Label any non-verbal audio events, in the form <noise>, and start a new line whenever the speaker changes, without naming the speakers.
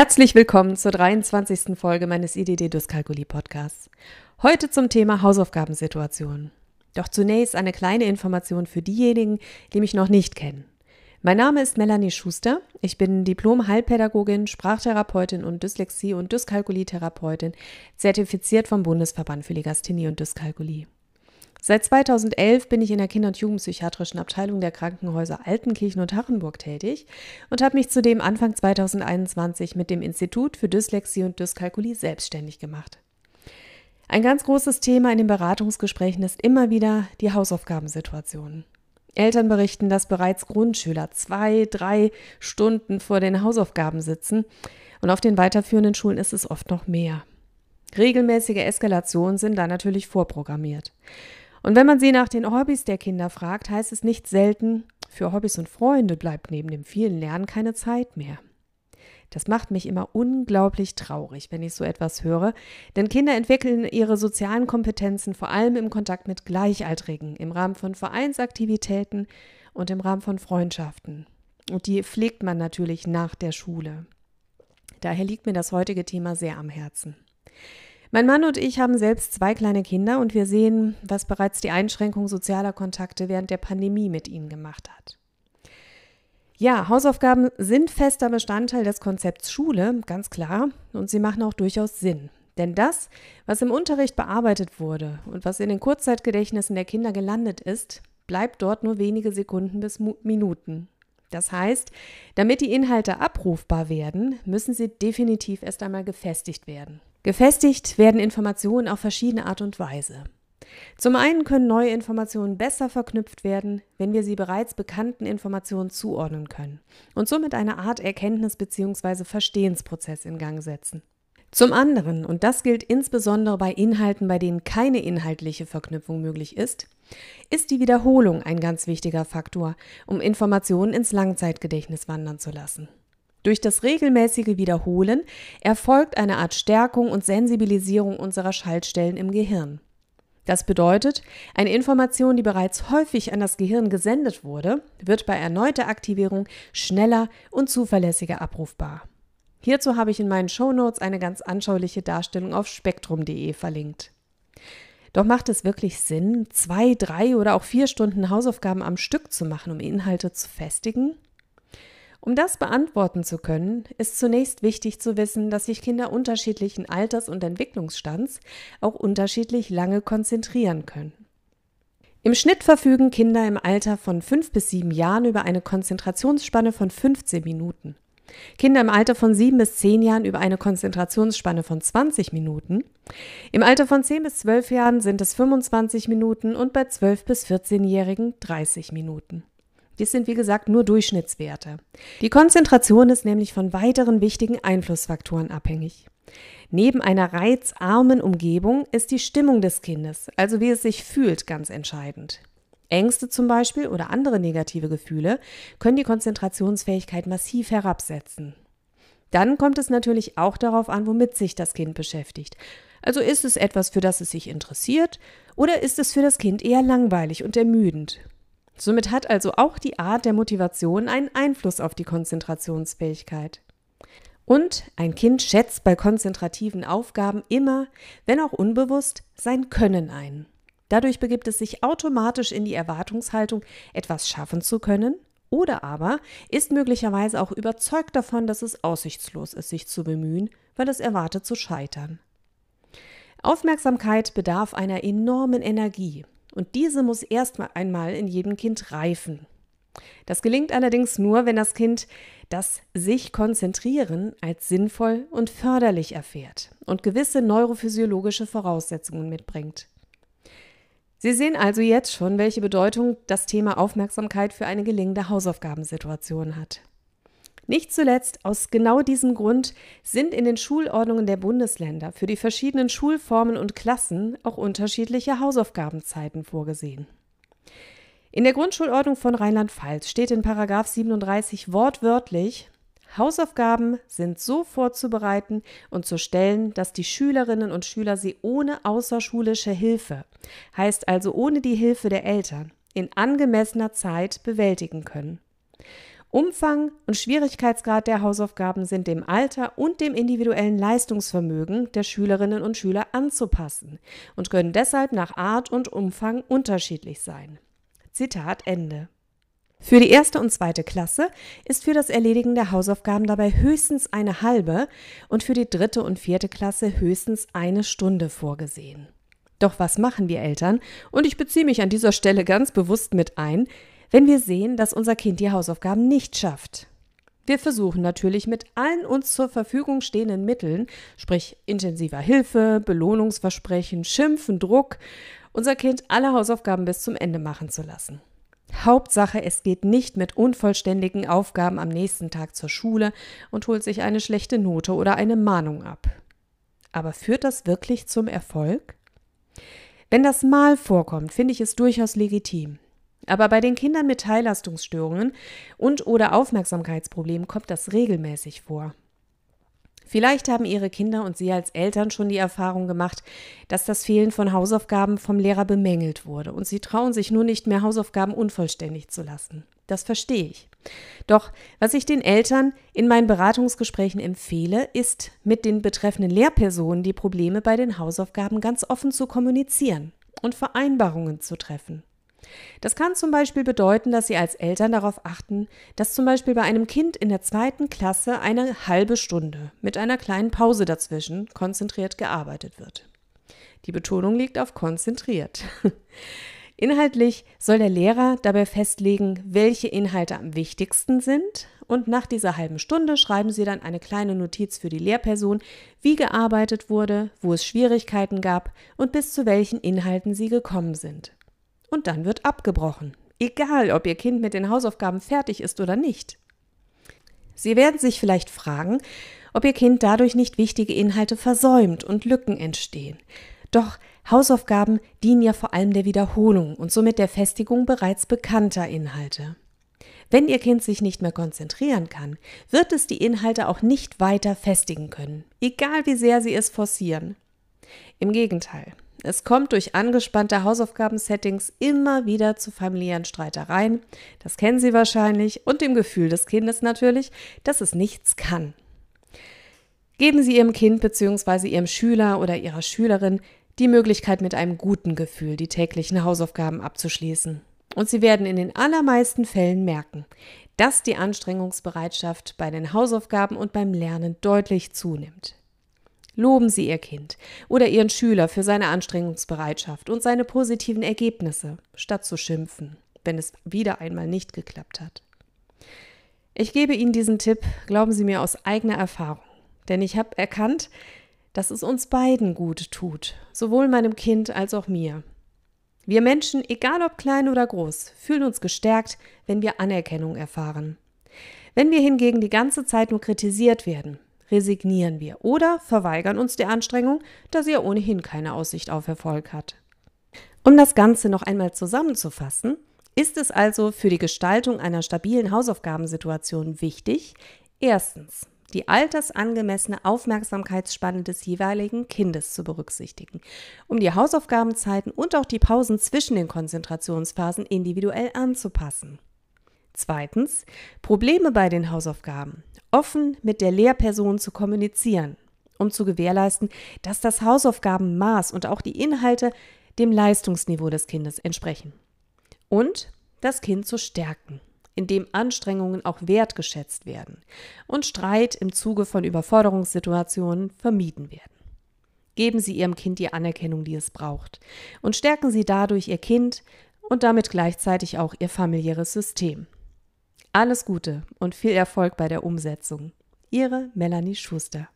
Herzlich willkommen zur 23. Folge meines IDD-Dyskalkulie-Podcasts. Heute zum Thema Hausaufgabensituation. Doch zunächst eine kleine Information für diejenigen, die mich noch nicht kennen. Mein Name ist Melanie Schuster. Ich bin Diplom-Heilpädagogin, Sprachtherapeutin und Dyslexie- und Dyskalkulie-Therapeutin, zertifiziert vom Bundesverband für Legasthenie und Dyskalkulie. Seit 2011 bin ich in der Kinder- und Jugendpsychiatrischen Abteilung der Krankenhäuser Altenkirchen und Hachenburg tätig und habe mich zudem Anfang 2021 mit dem Institut für Dyslexie und Dyskalkulie selbstständig gemacht. Ein ganz großes Thema in den Beratungsgesprächen ist immer wieder die Hausaufgabensituation. Eltern berichten, dass bereits Grundschüler zwei, drei Stunden vor den Hausaufgaben sitzen und auf den weiterführenden Schulen ist es oft noch mehr. Regelmäßige Eskalationen sind da natürlich vorprogrammiert. Und wenn man sie nach den Hobbys der Kinder fragt, heißt es nicht selten, für Hobbys und Freunde bleibt neben dem vielen Lernen keine Zeit mehr. Das macht mich immer unglaublich traurig, wenn ich so etwas höre, denn Kinder entwickeln ihre sozialen Kompetenzen vor allem im Kontakt mit Gleichaltrigen, im Rahmen von Vereinsaktivitäten und im Rahmen von Freundschaften. Und die pflegt man natürlich nach der Schule. Daher liegt mir das heutige Thema sehr am Herzen. Mein Mann und ich haben selbst zwei kleine Kinder und wir sehen, was bereits die Einschränkung sozialer Kontakte während der Pandemie mit ihnen gemacht hat. Ja, Hausaufgaben sind fester Bestandteil des Konzepts Schule, ganz klar, und sie machen auch durchaus Sinn. Denn das, was im Unterricht bearbeitet wurde und was in den Kurzzeitgedächtnissen der Kinder gelandet ist, bleibt dort nur wenige Sekunden bis Minuten. Das heißt, damit die Inhalte abrufbar werden, müssen sie definitiv erst einmal gefestigt werden. Gefestigt werden Informationen auf verschiedene Art und Weise. Zum einen können neue Informationen besser verknüpft werden, wenn wir sie bereits bekannten Informationen zuordnen können und somit eine Art Erkenntnis- bzw. Verstehensprozess in Gang setzen. Zum anderen, und das gilt insbesondere bei Inhalten, bei denen keine inhaltliche Verknüpfung möglich ist, ist die Wiederholung ein ganz wichtiger Faktor, um Informationen ins Langzeitgedächtnis wandern zu lassen. Durch das regelmäßige Wiederholen erfolgt eine Art Stärkung und Sensibilisierung unserer Schaltstellen im Gehirn. Das bedeutet, eine Information, die bereits häufig an das Gehirn gesendet wurde, wird bei erneuter Aktivierung schneller und zuverlässiger abrufbar. Hierzu habe ich in meinen Shownotes eine ganz anschauliche Darstellung auf spektrum.de verlinkt. Doch macht es wirklich Sinn, zwei, drei oder auch vier Stunden Hausaufgaben am Stück zu machen, um Inhalte zu festigen? Um das beantworten zu können, ist zunächst wichtig zu wissen, dass sich Kinder unterschiedlichen Alters- und Entwicklungsstands auch unterschiedlich lange konzentrieren können. Im Schnitt verfügen Kinder im Alter von fünf bis sieben Jahren über eine Konzentrationsspanne von 15 Minuten. Kinder im Alter von sieben bis zehn Jahren über eine Konzentrationsspanne von 20 Minuten. Im Alter von zehn bis zwölf Jahren sind es 25 Minuten und bei zwölf bis 14-Jährigen 30 Minuten. Dies sind wie gesagt nur Durchschnittswerte. Die Konzentration ist nämlich von weiteren wichtigen Einflussfaktoren abhängig. Neben einer reizarmen Umgebung ist die Stimmung des Kindes, also wie es sich fühlt, ganz entscheidend. Ängste zum Beispiel oder andere negative Gefühle können die Konzentrationsfähigkeit massiv herabsetzen. Dann kommt es natürlich auch darauf an, womit sich das Kind beschäftigt. Also ist es etwas, für das es sich interessiert, oder ist es für das Kind eher langweilig und ermüdend? Somit hat also auch die Art der Motivation einen Einfluss auf die Konzentrationsfähigkeit. Und ein Kind schätzt bei konzentrativen Aufgaben immer, wenn auch unbewusst, sein Können ein. Dadurch begibt es sich automatisch in die Erwartungshaltung, etwas schaffen zu können, oder aber ist möglicherweise auch überzeugt davon, dass es aussichtslos ist, sich zu bemühen, weil es erwartet zu scheitern. Aufmerksamkeit bedarf einer enormen Energie, und diese muss erst einmal in jedem Kind reifen. Das gelingt allerdings nur, wenn das Kind das sich konzentrieren als sinnvoll und förderlich erfährt und gewisse neurophysiologische Voraussetzungen mitbringt. Sie sehen also jetzt schon, welche Bedeutung das Thema Aufmerksamkeit für eine gelingende Hausaufgabensituation hat. Nicht zuletzt aus genau diesem Grund sind in den Schulordnungen der Bundesländer für die verschiedenen Schulformen und Klassen auch unterschiedliche Hausaufgabenzeiten vorgesehen. In der Grundschulordnung von Rheinland-Pfalz steht in Paragraph 37 wortwörtlich Hausaufgaben sind so vorzubereiten und zu stellen, dass die Schülerinnen und Schüler sie ohne außerschulische Hilfe, heißt also ohne die Hilfe der Eltern, in angemessener Zeit bewältigen können. Umfang und Schwierigkeitsgrad der Hausaufgaben sind dem Alter und dem individuellen Leistungsvermögen der Schülerinnen und Schüler anzupassen und können deshalb nach Art und Umfang unterschiedlich sein. Zitat Ende. Für die erste und zweite Klasse ist für das Erledigen der Hausaufgaben dabei höchstens eine halbe und für die dritte und vierte Klasse höchstens eine Stunde vorgesehen. Doch was machen wir Eltern? Und ich beziehe mich an dieser Stelle ganz bewusst mit ein, wenn wir sehen, dass unser Kind die Hausaufgaben nicht schafft. Wir versuchen natürlich mit allen uns zur Verfügung stehenden Mitteln, sprich intensiver Hilfe, Belohnungsversprechen, Schimpfen, Druck, unser Kind alle Hausaufgaben bis zum Ende machen zu lassen. Hauptsache, es geht nicht mit unvollständigen Aufgaben am nächsten Tag zur Schule und holt sich eine schlechte Note oder eine Mahnung ab. Aber führt das wirklich zum Erfolg? Wenn das mal vorkommt, finde ich es durchaus legitim. Aber bei den Kindern mit Teillastungsstörungen und oder Aufmerksamkeitsproblemen kommt das regelmäßig vor. Vielleicht haben Ihre Kinder und Sie als Eltern schon die Erfahrung gemacht, dass das Fehlen von Hausaufgaben vom Lehrer bemängelt wurde und Sie trauen sich nur nicht mehr, Hausaufgaben unvollständig zu lassen. Das verstehe ich. Doch was ich den Eltern in meinen Beratungsgesprächen empfehle, ist, mit den betreffenden Lehrpersonen die Probleme bei den Hausaufgaben ganz offen zu kommunizieren und Vereinbarungen zu treffen. Das kann zum Beispiel bedeuten, dass Sie als Eltern darauf achten, dass zum Beispiel bei einem Kind in der zweiten Klasse eine halbe Stunde mit einer kleinen Pause dazwischen konzentriert gearbeitet wird. Die Betonung liegt auf konzentriert. <laughs> Inhaltlich soll der Lehrer dabei festlegen, welche Inhalte am wichtigsten sind und nach dieser halben Stunde schreiben Sie dann eine kleine Notiz für die Lehrperson, wie gearbeitet wurde, wo es Schwierigkeiten gab und bis zu welchen Inhalten Sie gekommen sind und dann wird abgebrochen. Egal, ob Ihr Kind mit den Hausaufgaben fertig ist oder nicht. Sie werden sich vielleicht fragen, ob Ihr Kind dadurch nicht wichtige Inhalte versäumt und Lücken entstehen. Doch Hausaufgaben dienen ja vor allem der Wiederholung und somit der Festigung bereits bekannter Inhalte. Wenn Ihr Kind sich nicht mehr konzentrieren kann, wird es die Inhalte auch nicht weiter festigen können, egal wie sehr Sie es forcieren. Im Gegenteil, es kommt durch angespannte Hausaufgabensettings immer wieder zu familiären Streitereien. Das kennen Sie wahrscheinlich und dem Gefühl des Kindes natürlich, dass es nichts kann. Geben Sie Ihrem Kind bzw. Ihrem Schüler oder Ihrer Schülerin die Möglichkeit, mit einem guten Gefühl die täglichen Hausaufgaben abzuschließen. Und Sie werden in den allermeisten Fällen merken, dass die Anstrengungsbereitschaft bei den Hausaufgaben und beim Lernen deutlich zunimmt. Loben Sie Ihr Kind oder Ihren Schüler für seine Anstrengungsbereitschaft und seine positiven Ergebnisse, statt zu schimpfen, wenn es wieder einmal nicht geklappt hat. Ich gebe Ihnen diesen Tipp, glauben Sie mir, aus eigener Erfahrung, denn ich habe erkannt, dass es uns beiden gut tut, sowohl meinem Kind als auch mir. Wir Menschen, egal ob klein oder groß, fühlen uns gestärkt, wenn wir Anerkennung erfahren. Wenn wir hingegen die ganze Zeit nur kritisiert werden, resignieren wir oder verweigern uns der Anstrengung, da sie ja ohnehin keine Aussicht auf Erfolg hat. Um das Ganze noch einmal zusammenzufassen, ist es also für die Gestaltung einer stabilen Hausaufgabensituation wichtig, erstens die altersangemessene Aufmerksamkeitsspanne des jeweiligen Kindes zu berücksichtigen, um die Hausaufgabenzeiten und auch die Pausen zwischen den Konzentrationsphasen individuell anzupassen. Zweitens, Probleme bei den Hausaufgaben offen mit der Lehrperson zu kommunizieren, um zu gewährleisten, dass das Hausaufgabenmaß und auch die Inhalte dem Leistungsniveau des Kindes entsprechen. Und das Kind zu stärken, indem Anstrengungen auch wertgeschätzt werden und Streit im Zuge von Überforderungssituationen vermieden werden. Geben Sie Ihrem Kind die Anerkennung, die es braucht, und stärken Sie dadurch Ihr Kind und damit gleichzeitig auch Ihr familiäres System. Alles Gute und viel Erfolg bei der Umsetzung. Ihre Melanie Schuster.